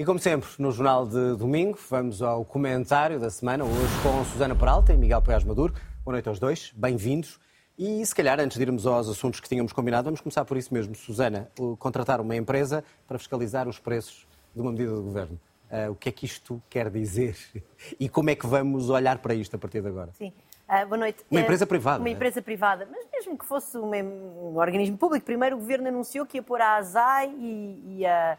E como sempre, no Jornal de Domingo, vamos ao comentário da semana, hoje com Susana Peralta e Miguel Paiás Maduro. Boa noite aos dois, bem-vindos. E se calhar, antes de irmos aos assuntos que tínhamos combinado, vamos começar por isso mesmo. Susana, contratar uma empresa para fiscalizar os preços de uma medida do Governo. Uh, o que é que isto quer dizer? E como é que vamos olhar para isto a partir de agora? Sim. Uh, boa noite. Uma empresa privada. Uma é? empresa privada, mas mesmo que fosse um, um, organismo público, primeiro o Governo anunciou que ia pôr a ASAI e, e a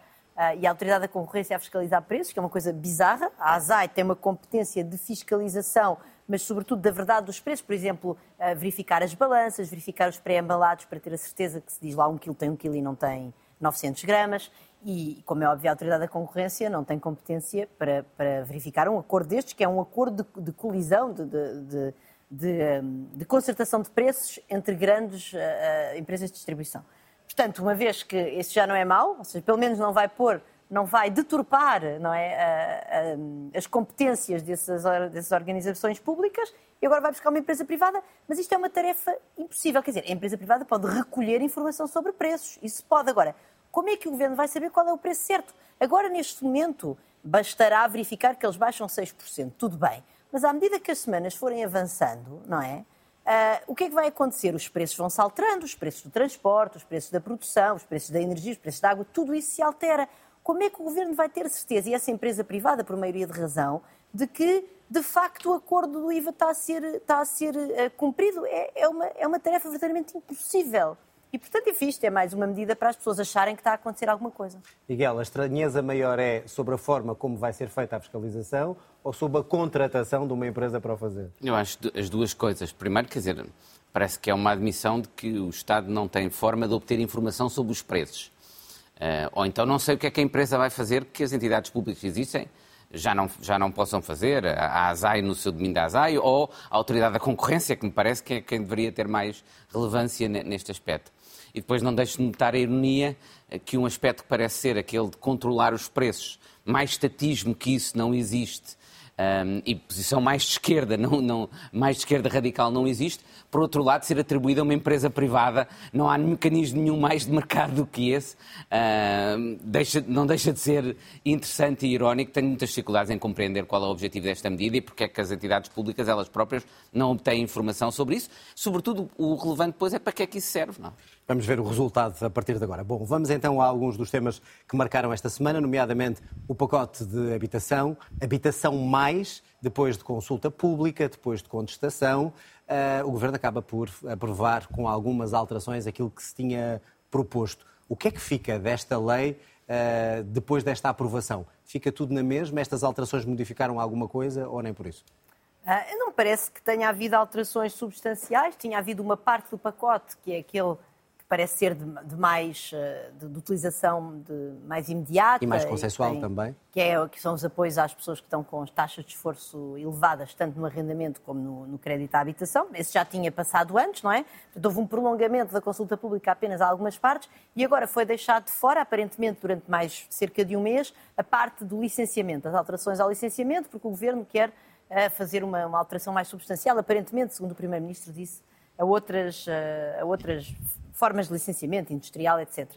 e a Autoridade da Concorrência a fiscalizar preços, que é uma coisa bizarra. A ASAI tem uma competência de fiscalização, mas sobretudo da verdade dos preços, por exemplo, uh, verificar as balanças, verificar os pré-embalados para ter a certeza que se diz lá um quilo tem um quilo e não tem 900 gramas. E, como é óbvio, a Autoridade da Concorrência não tem competência para, para verificar um acordo destes, que é um acordo de, de colisão, de, de, de, de, concertação de preços entre grandes uh, empresas de distribuição. Portanto, uma vez que isso já não é mau, ou seja, pelo menos não vai pôr, não vai deturpar não é, a, a, as competências dessas, dessas organizações públicas e agora vai buscar uma empresa privada, mas isto é uma tarefa impossível. Quer dizer, a empresa privada pode recolher informação sobre preços, isso pode. Agora, como é que o governo vai saber qual é o preço certo? Agora, neste momento, bastará verificar que eles baixam 6%, tudo bem. Mas à medida que as semanas forem avançando, não é? Uh, o que é que vai acontecer? Os preços vão se alterando, os preços do transporte, os preços da produção, os preços da energia, os preços da água, tudo isso se altera. Como é que o governo vai ter certeza, e essa empresa privada, por maioria de razão, de que de facto o acordo do IVA está a ser, está a ser uh, cumprido? É, é, uma, é uma tarefa verdadeiramente impossível. E, portanto, enfim, isto é mais uma medida para as pessoas acharem que está a acontecer alguma coisa. Miguel, a estranheza maior é sobre a forma como vai ser feita a fiscalização ou sobre a contratação de uma empresa para o fazer? Eu acho as duas coisas. Primeiro, quer dizer, parece que é uma admissão de que o Estado não tem forma de obter informação sobre os preços. Uh, ou então não sei o que é que a empresa vai fazer que as entidades públicas existem já não, já não possam fazer, a ASAI no seu domínio da ASAI, ou a Autoridade da Concorrência, que me parece que é quem deveria ter mais relevância neste aspecto. E depois não deixo de notar a ironia eh, que um aspecto que parece ser aquele de controlar os preços, mais estatismo que isso não existe, um, e posição mais de esquerda, não, não, mais de esquerda radical não existe, por outro lado, ser atribuída a uma empresa privada, não há mecanismo nenhum mais de mercado do que esse, uh, deixa, não deixa de ser interessante e irónico, tenho muitas dificuldades em compreender qual é o objetivo desta medida e porque é que as entidades públicas, elas próprias, não obtêm informação sobre isso, sobretudo o relevante depois é para que é que isso serve, não Vamos ver o resultado a partir de agora. Bom, vamos então a alguns dos temas que marcaram esta semana, nomeadamente o pacote de habitação, habitação mais, depois de consulta pública, depois de contestação, uh, o Governo acaba por aprovar com algumas alterações aquilo que se tinha proposto. O que é que fica desta lei uh, depois desta aprovação? Fica tudo na mesma? Estas alterações modificaram alguma coisa ou nem por isso? Uh, não me parece que tenha havido alterações substanciais. Tinha havido uma parte do pacote, que é aquele parece ser de, de mais eh, de, de, utilização de mais imediata e mais consensual tem, também. que é que são os apoios às pessoas que estão com as taxas de esforço elevadas tanto no arrendamento como no, no crédito à habitação. Esse já tinha passado antes não é? Portanto, houve um prolongamento da consulta pública apenas a algumas partes e agora foi deixado de fora aparentemente durante mais cerca de um mês a parte do licenciamento as alterações ao licenciamento porque o governo quer uh, fazer uma, uma alteração mais substancial. Aparentemente segundo o primeiro-ministro disse a outras, a outras formas de licenciamento industrial, etc.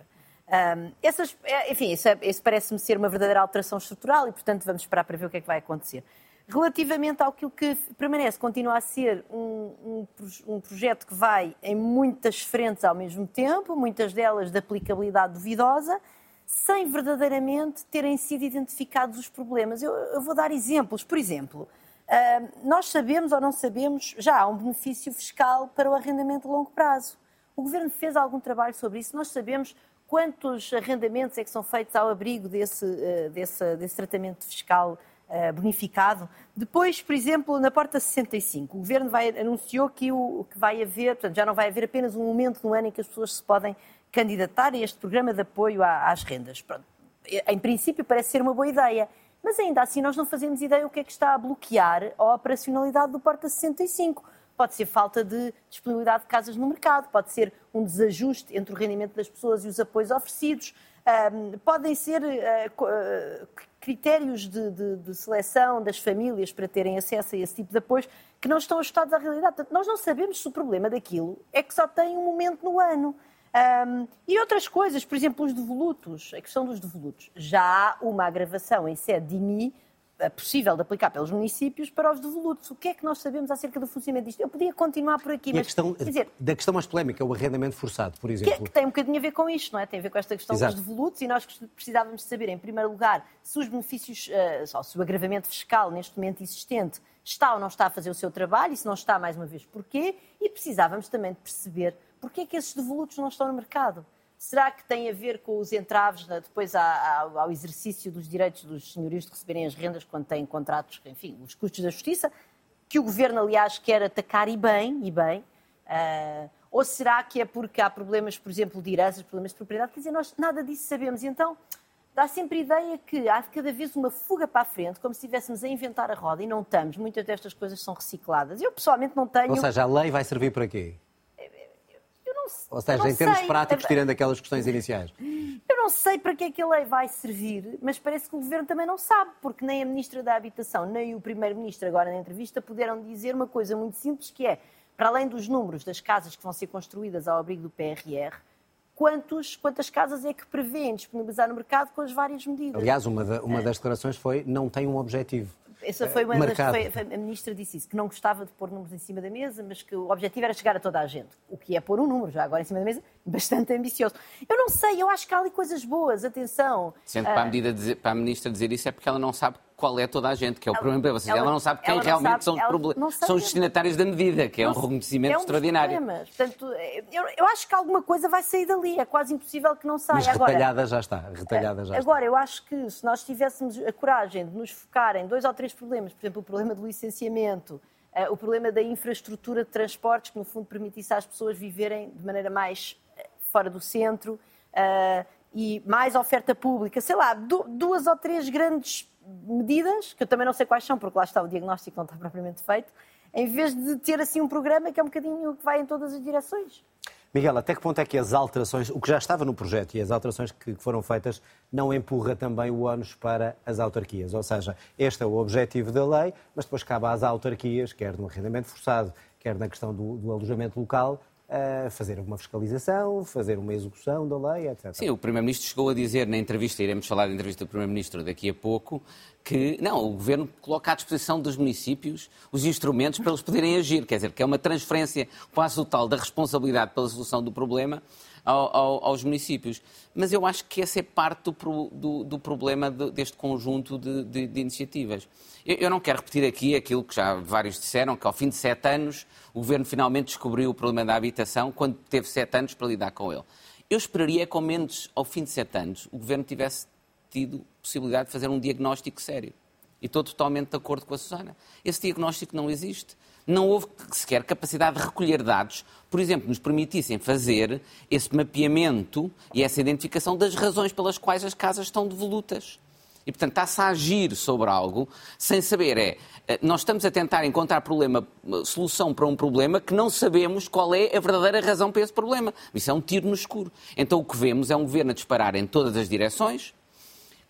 Um, essas, é, enfim, isso, é, isso parece-me ser uma verdadeira alteração estrutural e, portanto, vamos esperar para ver o que é que vai acontecer. Relativamente ao que permanece, continua a ser um, um, um, projeto que vai em muitas frentes ao mesmo tempo, muitas delas de aplicabilidade duvidosa, sem verdadeiramente terem sido identificados os problemas. Eu, eu vou dar exemplos. Por exemplo, uh, nós sabemos ou não sabemos, já há um benefício fiscal para o arrendamento de longo prazo. O Governo fez algum trabalho sobre isso? Nós sabemos quantos arrendamentos é que são feitos ao abrigo desse, eh, desse, desse tratamento fiscal uh, bonificado. Depois, por exemplo, na porta 65, o Governo vai, anunciou que, o, que vai haver, portanto, já não vai haver apenas um momento no ano em que as pessoas se podem candidatar a este programa de apoio às rendas. Pronto. Em princípio, parece ser uma boa ideia. Mas ainda assim, nós não fazemos ideia o que é que está a bloquear a operacionalidade do Porta 65 pode ser falta de disponibilidade de casas no mercado, pode ser um desajuste entre o rendimento das pessoas e os apoios oferecidos, um, podem ser uh, critérios de, de, de, seleção das famílias para terem acesso a esse tipo de apoios que não estão ajustados à realidade. Portanto, nós não sabemos se o problema daquilo é que só tem um momento no ano. Um, e outras coisas, por exemplo, os devolutos, a questão dos devolutos. Já há uma agravação em sede de IMI possível de aplicar pelos municípios para os devolutos. O que é que nós sabemos acerca do funcionamento disto? Eu podia continuar por aqui, e mas... Questão, dizer, da questão mais polémica, o arrendamento forçado, por exemplo. Que, que, tem um bocadinho a ver com isto, não é? Tem a ver com esta questão Exato. dos devolutos e nós precisávamos saber, em primeiro lugar, se os benefícios, uh, se o agravamento fiscal neste momento existente está ou não está a fazer o seu trabalho e se não está, mais uma vez, porquê? E precisávamos também de perceber porquê é que esses devolutos não estão no mercado. Será que tem a ver com os entraves né, depois ao exercício dos direitos dos senhorios de receberem as rendas quando têm contratos, enfim, os custos da justiça, que o governo, aliás, quer atacar e bem, e bem. Uh, ou será que é porque há problemas, por exemplo, de heranças, problemas de propriedade? Quer dizer, nós nada disso sabemos. Então, dá sempre a ideia que há cada vez uma fuga para a frente, como se estivéssemos a inventar a roda, e não estamos. Muitas destas coisas são recicladas. Eu, pessoalmente, não tenho... Ou seja, a lei vai servir para quê? Não, Ou seja, em termos sei. práticos, tirando aquelas questões iniciais. Eu não sei para que é que a lei vai servir, mas parece que o Governo também não sabe, porque nem a Ministra da Habitação, nem o Primeiro-Ministro, agora na entrevista, puderam dizer uma coisa muito simples, que é, para além dos números das casas que vão ser construídas ao abrigo do PRR, quantos, quantas casas é que prevêem disponibilizar no mercado com as várias medidas. Aliás, uma, da, uma das declarações foi não tem um objetivo. Essa foi uma das, foi, a ministra disse isso, que não gostava de pôr números em cima da mesa, mas que o objetivo era chegar a toda a gente. O que é pôr um número já agora em cima da mesa, bastante ambicioso. Eu não sei, eu acho que há ali coisas boas, atenção. Sendo uh, para, a medida dizer, para a ministra dizer isso é porque ela não sabe qual é toda a gente, que é o problema para vocês. Ela, ela, não sabe quem realmente sabe, são, os são os destinatários da medida, que é um reconhecimento é um extraordinário. Problemas. Portanto, eu, eu, acho que alguma coisa vai sair dali, é quase impossível que não saia. Mas retalhada já está, retalhada já agora, está. eu acho que se nós tivéssemos a coragem de nos focar em dois ou três problemas, por exemplo, o problema do licenciamento, uh, o problema da infraestrutura de transportes, que no fundo permitisse às pessoas viverem de maneira mais uh, fora do centro, uh, e mais oferta pública, sei lá, duas ou três grandes medidas, que eu também não sei quais são, porque lá está, o diagnóstico não está propriamente feito, em vez de ter assim um programa que é um bocadinho que vai em todas as direções. Miguel, até que ponto é que as alterações, o que já estava no projeto e as alterações que foram feitas, não empurra também o ónus para as autarquias? Ou seja, este é o objetivo da lei, mas depois cabe às autarquias, quer no arrendamento forçado, quer na questão do, do alojamento local, fazer uma fiscalização, fazer uma execução da lei, etc. Sim, o Primeiro-Ministro chegou a dizer na entrevista, iremos falar da entrevista do Primeiro-Ministro daqui a pouco, que não, o Governo coloca à disposição dos municípios os instrumentos para eles poderem agir, quer dizer, que é uma transferência quase total da responsabilidade pela solução do problema ao, ao, aos municípios. Mas eu acho que essa é parte do, do, do problema de, deste conjunto de, de, de iniciativas. Eu, eu, não quero repetir aqui aquilo que já vários disseram, que ao fim de sete anos o Governo finalmente descobriu o problema da habitação, quando teve sete anos para lidar com ele. Eu esperaria que, ao menos ao fim de sete anos, o Governo tivesse tido possibilidade de fazer um diagnóstico sério. E estou totalmente de acordo com a Susana. Esse diagnóstico não existe. Não houve sequer capacidade de recolher dados, por exemplo, nos permitissem fazer esse mapeamento e essa identificação das razões pelas quais as casas estão devolutas. E, portanto, está-se a agir sobre algo sem saber. É, eh, nós estamos a tentar encontrar problema, eh, solução para um problema que não sabemos qual é a verdadeira razão para esse problema. Isso é um tiro no escuro. Então, o que vemos é um governo a disparar em todas as direções,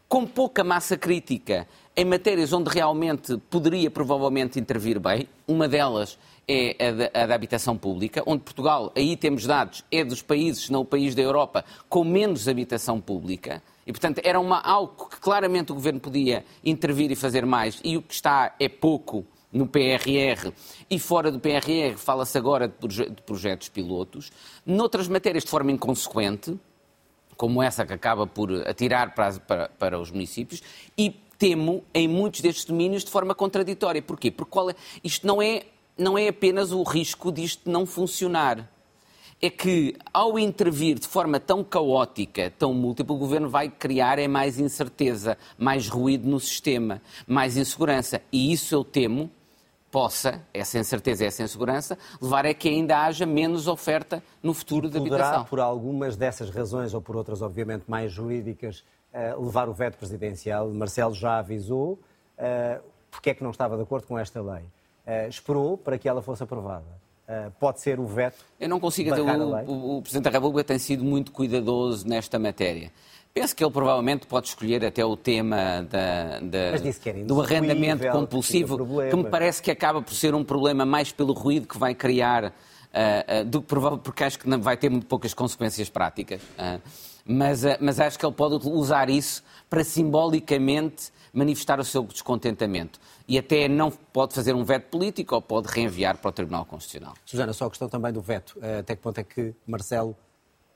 com pouca massa crítica em matérias onde realmente poderia provavelmente intervir bem. Uma delas é a da, a da, habitação pública, onde Portugal, aí temos dados, é dos países, se não o país da Europa, com menos habitação pública. E, portanto, era uma, algo que claramente o Governo podia intervir e fazer mais, e o que está é pouco no PRR e fora do PRR fala-se agora de, proje de projetos pilotos. Noutras matérias, de forma inconsequente, como essa que acaba por atirar para, para, para os municípios, e temo em muitos destes domínios de forma contraditória. Porquê? Porque é, isto não é, não é apenas o risco disto não funcionar é que, ao intervir de forma tão caótica, tão múltipla, o governo vai criar é mais incerteza, mais ruído no sistema, mais insegurança. E isso eu temo possa, essa incerteza e essa insegurança, levar a que ainda haja menos oferta no futuro da habitação. por algumas dessas razões, ou por outras, obviamente, mais jurídicas, levar o veto presidencial. Marcelo já avisou uh, porque é que não estava de acordo com esta lei. Uh, esperou para que ela fosse aprovada. Uh, pode ser o veto. Eu não consigo. O, o, o, Presidente da República tem sido muito cuidadoso nesta matéria. Penso que ele provavelmente pode escolher até o tema da, da, do arrendamento compulsivo, que, que me parece que acaba por ser um problema mais pelo ruído que vai criar uh, do que provável, porque acho que vai ter muito poucas consequências práticas. Mas, mas acho que ele pode usar isso para simbolicamente manifestar o seu descontentamento. E até não pode fazer um veto político ou pode reenviar para o Tribunal Constitucional. Susana, só a questão também do veto. Até que ponto é que Marcelo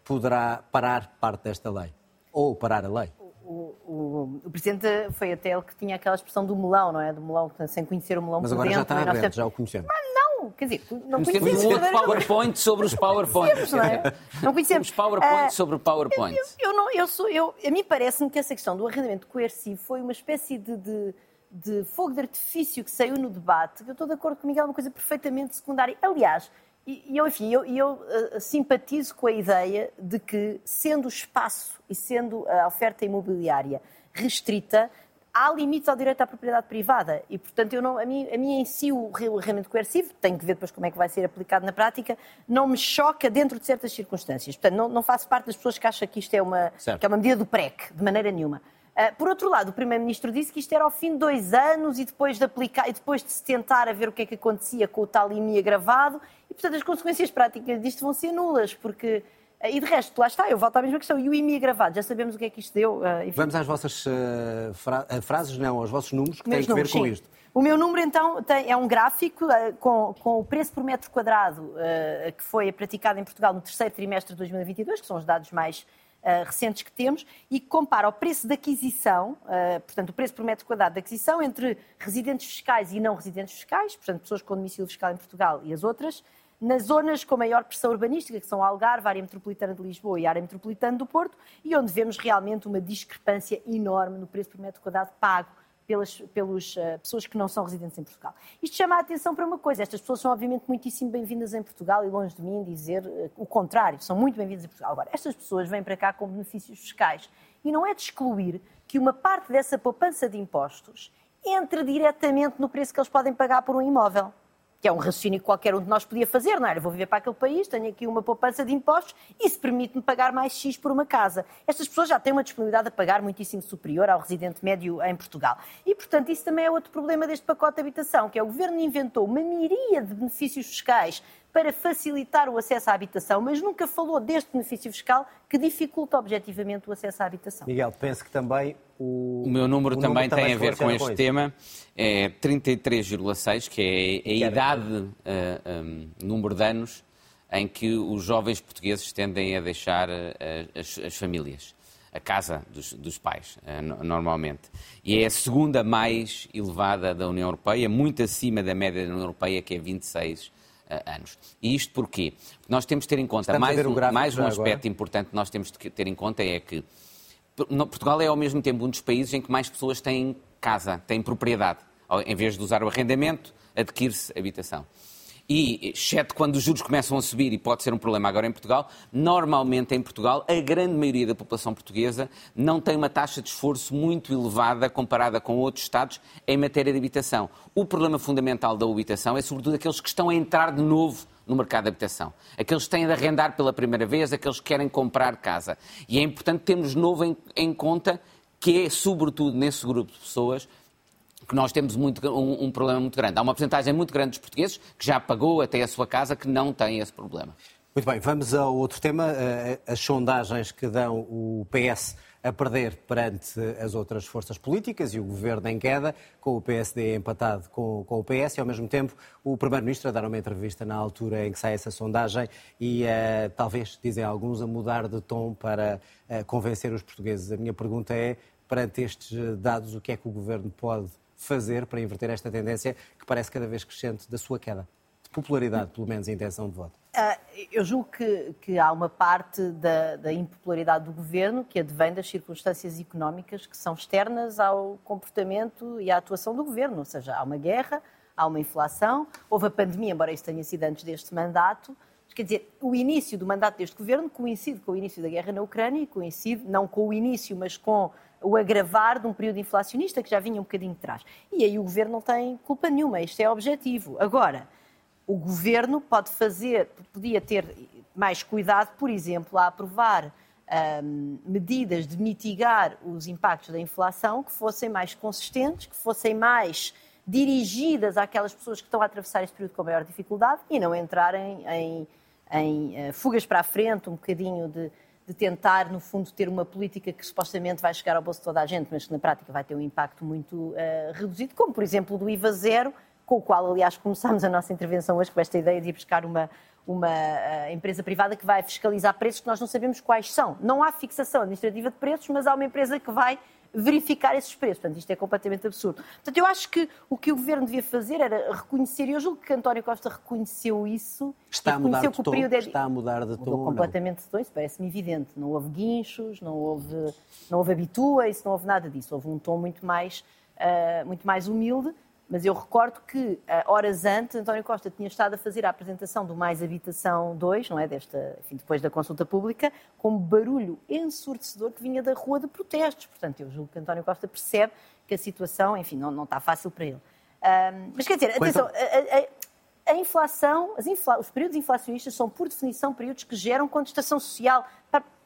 poderá parar parte desta lei? Ou parar a lei? O, o, o, Presidente foi até ele que tinha aquela expressão do melão, não é? Do melão, sem conhecer o melão Mas agora dentro, já está aberto, já o conhecemos. Mas não, quer dizer, não conhecemos. Temos um outro PowerPoint sobre os PowerPoints. Não, é? não conhecemos. Os PowerPoints uh, sobre o PowerPoint. Eu, eu, não, eu sou, eu, a mim parece-me que essa questão do arrendamento coercivo foi uma espécie de, de, de fogo de artifício que saiu no debate. Eu estou de acordo com o Miguel, é uma coisa perfeitamente secundária. Aliás, e eu, enfim, eu, eu uh, simpatizo com a ideia de que, sendo o espaço e sendo a oferta imobiliária restrita, há limites ao direito à propriedade privada e, portanto, eu não, a, mim, a mim em si o arrendamento coercivo, tenho que ver depois como é que vai ser aplicado na prática, não me choca dentro de certas circunstâncias. Portanto, não, não faço parte das pessoas que acham que isto é uma, que é uma medida do PREC, de maneira nenhuma. Uh, por outro lado, o Primeiro-Ministro disse que isto era ao fim de dois anos e depois de aplicar e depois de se tentar a ver o que é que acontecia com o tal IMI agravado, e portanto as consequências práticas disto vão ser nulas, porque e de resto, lá está, eu volto à mesma questão. E o IMI agravado, já sabemos o que é que isto deu. Uh, Vamos às vossas uh, fra frases, não, aos vossos números que Meus têm números, a ver com sim. isto. O meu número, então, tem, é um gráfico uh, com, com, o preço por metro quadrado que foi praticado em Portugal no terceiro trimestre de 2022, que são os dados mais recentes que temos, e que compara o preço de aquisição, portanto, o preço por metro quadrado de aquisição entre residentes fiscais e não residentes fiscais, portanto, pessoas com domicílio fiscal em Portugal e as outras, nas zonas com maior pressão urbanística, que são Algarve, área metropolitana de Lisboa e área metropolitana do Porto, e onde vemos realmente uma discrepância enorme no preço por metro quadrado pago pelas, pelas uh, pessoas que não são residentes em Portugal. Isto chama a atenção para uma coisa: estas pessoas são, obviamente, muitíssimo bem-vindas em Portugal e longe de mim dizer uh, o contrário, são muito bem-vindas em Portugal. Agora, estas pessoas vêm para cá com benefícios fiscais e não é de excluir que uma parte dessa poupança de impostos entre diretamente no preço que eles podem pagar por um imóvel que é um raciocínio que qualquer um de nós podia fazer, não é? Eu vou viver para aquele país, tenho aqui uma poupança de impostos, isso permite-me pagar mais X por uma casa. Estas pessoas já têm uma disponibilidade a pagar muitíssimo superior ao residente médio em Portugal. E, portanto, isso também é outro problema deste pacote de habitação, que é o governo inventou uma miríade de benefícios fiscais para facilitar o acesso à habitação, mas nunca falou deste benefício fiscal que dificulta objetivamente o acesso à habitação. Miguel, penso que também o. O meu número o também tem a ver com este com tema, é 33,6, que é a idade, uh, um, número de anos em que os jovens portugueses tendem a deixar uh, as, as, famílias, a casa dos, dos pais, uh, normalmente. E é a segunda mais elevada da União Europeia, muito acima da média da União Europeia, que é 26 anos. E isto porquê? Porque nós temos de ter em conta, mais um, mais um aspecto agora. importante que nós temos de ter em conta é que Portugal é ao mesmo tempo um dos países em que mais pessoas têm casa, têm propriedade. Em vez de usar o arrendamento, adquire-se habitação e, exceto quando os juros começam a subir, e pode ser um problema agora em Portugal, normalmente em Portugal, a grande maioria da população portuguesa não tem uma taxa de esforço muito elevada comparada com outros Estados em matéria de habitação. O problema fundamental da habitação é, sobretudo, aqueles que estão a entrar de novo no mercado de habitação. Aqueles que têm de arrendar pela primeira vez, aqueles que querem comprar casa. E é importante termos novo em, em conta que é, sobretudo, nesse grupo de pessoas, que nós temos muito, um, um, problema muito grande. Há uma porcentagem muito grande dos portugueses que já pagou até a sua casa que não tem esse problema. Muito bem, vamos ao outro tema, eh, as sondagens que dão o PS a perder perante as outras forças políticas e o governo em queda, com o PSD empatado com, com o PS, e ao mesmo tempo o Primeiro-Ministro a dar uma entrevista na altura em que sai essa sondagem e uh, talvez, dizem alguns, a mudar de tom para uh, convencer os portugueses. A minha pergunta é, perante estes dados, o que é que o governo pode fazer para inverter esta tendência que parece cada vez crescente da sua queda? De popularidade, pelo menos, a intenção de voto. Uh, eu julgo que, que, há uma parte da, da, impopularidade do governo que advém das circunstâncias económicas que são externas ao comportamento e à atuação do governo. Ou seja, há uma guerra, há uma inflação, houve a pandemia, embora isso tenha sido antes deste mandato. Quer dizer, o início do mandato deste governo coincide com o início da guerra na Ucrânia e coincide não com o início, mas com o agravar de um período inflacionista que já vinha um bocadinho de trás. E aí o governo não tem culpa nenhuma, isto é objetivo. Agora, o governo pode fazer, podia ter mais cuidado, por exemplo, a aprovar hum, medidas de mitigar os impactos da inflação que fossem mais consistentes, que fossem mais dirigidas àquelas pessoas que estão a atravessar este período com maior dificuldade e não entrarem em, em uh, fugas para a frente, um bocadinho de, de, tentar, no fundo, ter uma política que supostamente vai chegar ao bolso de toda a gente, mas que na prática vai ter um impacto muito uh, reduzido, como por exemplo do IVA zero, com o qual, aliás, começámos a nossa intervenção hoje com esta ideia de ir buscar uma, uma uh, empresa privada que vai fiscalizar preços que nós não sabemos quais são. Não há fixação administrativa de preços, mas há uma empresa que vai verificar esses preços. Portanto, isto é completamente absurdo. Portanto, eu acho que o que o Governo devia fazer era reconhecer, e eu julgo que António Costa reconheceu isso. Está a mudar de tom? É... Está a mudar de tom? completamente de tom, isso parece-me evidente. Não houve guinchos, não houve, não houve habitua, isso não houve nada disso. Houve um tom muito mais, uh, muito mais humilde mas eu recordo que, eh, horas antes, António Costa tinha estado a fazer a apresentação do Mais Habitação 2, não é? Desta, enfim, depois da consulta pública, com barulho ensurdecedor que vinha da rua de protestos. Portanto, eu julgo que António Costa percebe que a situação, enfim, não, não está fácil para ele. Um, mas quer dizer, atenção, a, a, a inflação, infla, os períodos inflacionistas são, por definição, períodos que geram contestação social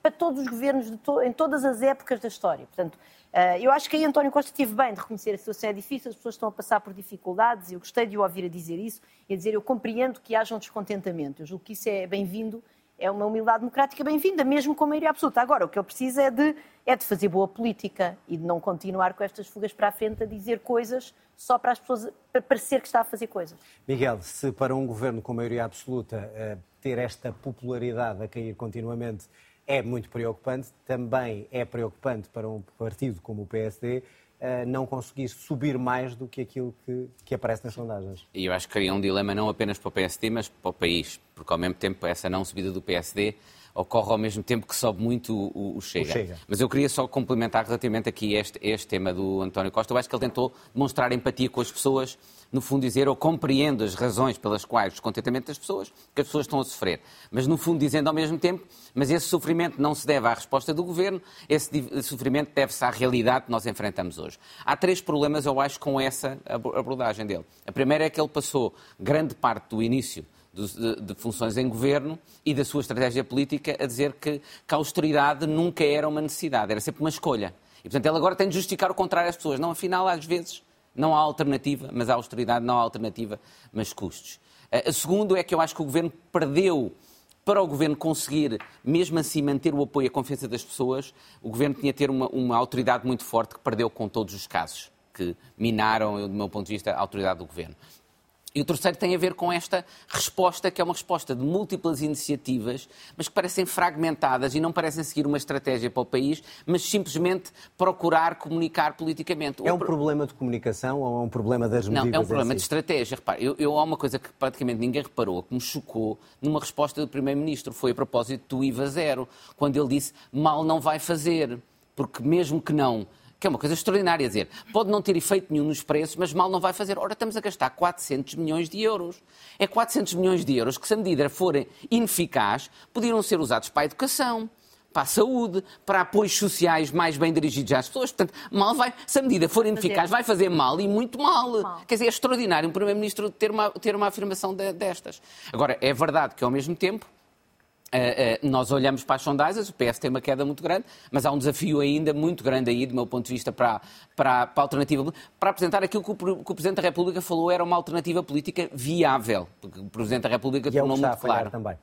para, todos os governos to, em todas as épocas da história. Portanto, Uh, eu acho que aí António Costa teve bem de reconhecer a situação é difícil, as pessoas estão a passar por dificuldades, eu gostei de o ouvir a dizer isso e a dizer eu compreendo que haja um descontentamento. Eu julgo que isso é bem-vindo, é uma humildade democrática bem-vinda, mesmo com maioria absoluta. Agora, o que ele precisa é de, é de fazer boa política e de não continuar com estas fugas para a frente a dizer coisas só para as pessoas para parecer que está a fazer coisas. Miguel, se para um governo com maioria absoluta eh, ter esta popularidade a cair continuamente é muito preocupante. Também é preocupante para um partido como o PSD eh, não conseguir subir mais do que aquilo que, que aparece nas sondagens. E eu acho que cria um dilema não apenas para o PSD, mas para o país, porque ao mesmo tempo essa não subida do PSD ocorre ao mesmo tempo que sobe muito o, o, Chega. o Chega. Mas eu queria só complementar relativamente aqui este, este tema do António Costa. Eu acho que ele tentou demonstrar empatia com as pessoas, no fundo dizer, eu compreendo as razões pelas quais o descontentamento das pessoas, que as pessoas estão a sofrer. Mas no fundo dizendo ao mesmo tempo, mas esse sofrimento não se deve à resposta do governo, esse sofrimento deve-se à realidade que nós enfrentamos hoje. Há três problemas, eu acho, com essa abordagem dele. A primeira é que ele passou grande parte do início de, funções em governo e da sua estratégia política a dizer que, que a austeridade nunca era uma necessidade, era sempre uma escolha. E, portanto, ele agora tem de justificar o contrário às pessoas. Não, afinal, às vezes, não há alternativa, mas a austeridade não há alternativa, mas custos. A segundo é que eu acho que o governo perdeu para o governo conseguir, mesmo assim, manter o apoio e a confiança das pessoas, o governo tinha de ter uma, uma, autoridade muito forte que perdeu com todos os casos que minaram, do meu ponto de vista, a autoridade do governo. E o terceiro tem a ver com esta resposta, que é uma resposta de múltiplas iniciativas, mas que parecem fragmentadas e não parecem seguir uma estratégia para o país, mas simplesmente procurar comunicar politicamente. É um problema de comunicação ou é um problema das medidas? Não, é um problema de estratégia. Repare, eu, eu, há uma coisa que praticamente ninguém reparou, que me chocou numa resposta do Primeiro-Ministro, foi a propósito do IVA zero, quando ele disse mal não vai fazer, porque mesmo que não que é uma coisa extraordinária. dizer, pode não ter efeito nenhum nos preços, mas mal não vai fazer. Ora, estamos a gastar 400 milhões de euros. É 400 milhões de euros que, se a medida for ineficaz, poderiam ser usados para a educação, para a saúde, para apoios sociais mais bem dirigidos às pessoas. Portanto, mal vai, se a medida for ineficaz, vai fazer mal e muito mal. mal. Quer dizer, é extraordinário um Primeiro-Ministro ter uma, ter uma afirmação de, destas. Agora, é verdade que, ao mesmo tempo, Uh, uh, nós olhamos para as sondagens, o PS tem uma queda muito grande, mas há um desafio ainda muito grande aí, do meu ponto de vista, para, para, para a alternativa, para apresentar aquilo que o, que o, Presidente da República falou era uma alternativa política viável, porque o Presidente da República e tornou é muito claro. Também.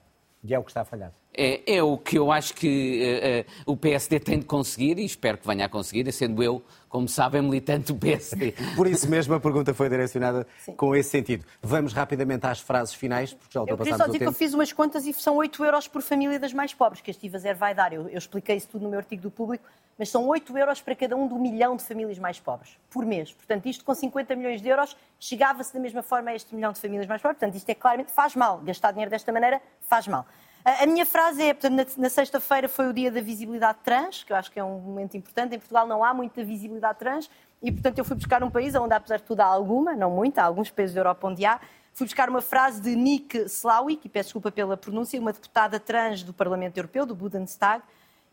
E é o que está a falhar. É, é o que eu acho que uh, o PSD tem de conseguir e espero que venha a conseguir, sendo eu, como sabem, militante do PSD. Por isso mesmo a pergunta foi direcionada Sim. com esse sentido. Vamos rapidamente às frases finais, porque já ultrapassamos o tempo. Eu queria só dizer que eu fiz umas contas e são 8 euros por família das mais pobres que a Estiva Zero vai dar. Eu, eu expliquei isso tudo no meu artigo do Público, mas são 8 euros para cada um do milhão de famílias mais pobres, por mês. Portanto, isto com 50 milhões de euros chegava-se da mesma forma a este milhão de famílias mais pobres. Portanto, isto é claramente, faz mal. Gastar dinheiro desta maneira faz mal. A minha frase é, portanto, na, sexta-feira foi o dia da visibilidade trans, que eu acho que é um momento importante. Em Portugal não há muita visibilidade trans e, portanto, eu fui buscar um país onde, apesar de tudo, há alguma, não muita, há alguns países da Europa onde há. Fui buscar uma frase de Nick Slawick, e peço desculpa pela pronúncia, uma deputada trans do Parlamento Europeu, do Bundestag,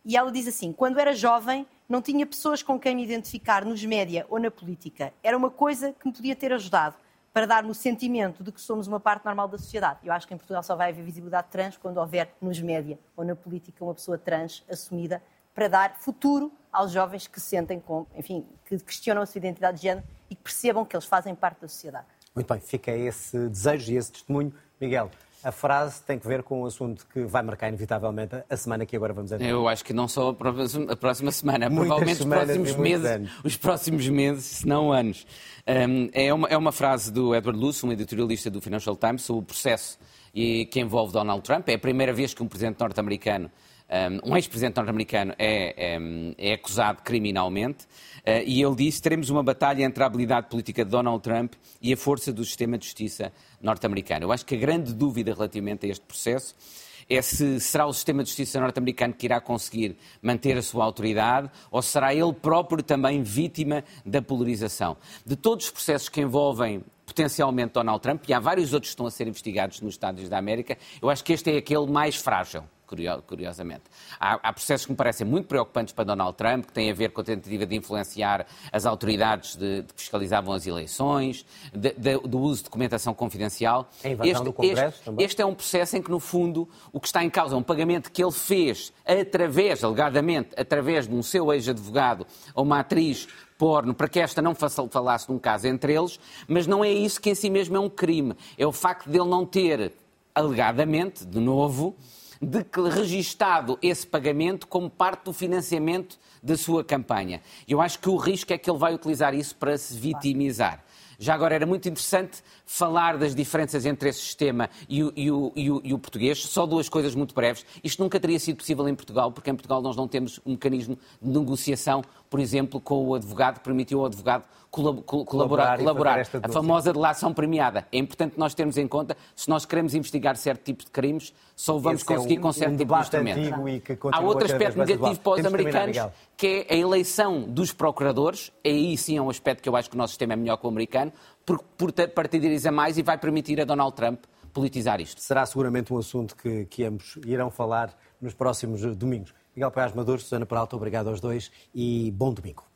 e ela diz assim: quando era jovem, não tinha pessoas com quem me identificar nos média ou na política. Era uma coisa que me podia ter ajudado para dar-me o sentimento de que somos uma parte normal da sociedade. Eu acho que em Portugal só vai haver visibilidade trans quando houver nos média ou na política uma pessoa trans assumida para dar futuro aos jovens que sentem, com, enfim, que questionam a sua identidade de género e que percebam que eles fazem parte da sociedade. Muito bem, fica esse desejo e esse testemunho. Miguel, a frase tem que ver com um assunto que vai marcar inevitavelmente a semana que agora vamos entrar. Eu acho que não só a próxima semana, Muitas provavelmente os próximos meses, anos. os próximos meses, se não anos. Um, é, uma, é uma frase do Edward Luce, um editorialista do Financial Times, sobre o processo e, que envolve Donald Trump. É a primeira vez que um presidente norte-americano um ex-presidente norte-americano é, é, é, acusado criminalmente uh, e ele disse teremos uma batalha entre a habilidade política de Donald Trump e a força do sistema de justiça norte-americano. Eu acho que a grande dúvida relativamente a este processo é se será o sistema de justiça norte-americano que irá conseguir manter a sua autoridade ou será ele próprio também vítima da polarização. De todos os processos que envolvem potencialmente Donald Trump, e há vários outros que estão a ser investigados nos Estados da América, eu acho que este é aquele mais frágil curiosamente. Há, há, processos que me parecem muito preocupantes para Donald Trump, que têm a ver com a tentativa de influenciar as autoridades de, de que fiscalizavam as eleições, de, de, do uso de documentação confidencial. A invasão este, do Congresso este, também. Este é um processo em que, no fundo, o que está em causa é um pagamento que ele fez através, alegadamente, através de um seu ex-advogado a uma atriz porno para que esta não falasse de um caso entre eles, mas não é isso que em si mesmo é um crime. É o facto de ele não ter, alegadamente, de novo, de que registado esse pagamento como parte do financiamento da sua campanha. Eu acho que o risco é que ele vai utilizar isso para se vitimizar. Já agora era muito interessante falar das diferenças entre esse sistema e o, e, o, e, o, e o, português. Só duas coisas muito breves. Isto nunca teria sido possível em Portugal, porque em Portugal nós não temos um mecanismo de negociação, por exemplo, com o advogado, que permitiu ao advogado colaborar. colaborar, colaborar. A famosa delação premiada. É importante nós termos em conta, se nós queremos investigar certo tipo de crimes, só vamos Esse conseguir é um, com certo um tipo de instrumento. Há outro aspecto negativo para os americanos, que é a eleição dos procuradores. Aí sim é um aspecto que eu acho que o nosso sistema é melhor que o americano, por, por partidariza mais e vai permitir a Donald Trump politizar isto. Será seguramente um assunto que, que ambos irão falar nos próximos domingos. Miguel Paz Maduro, Susana Peralta, obrigado aos dois e bom domingo.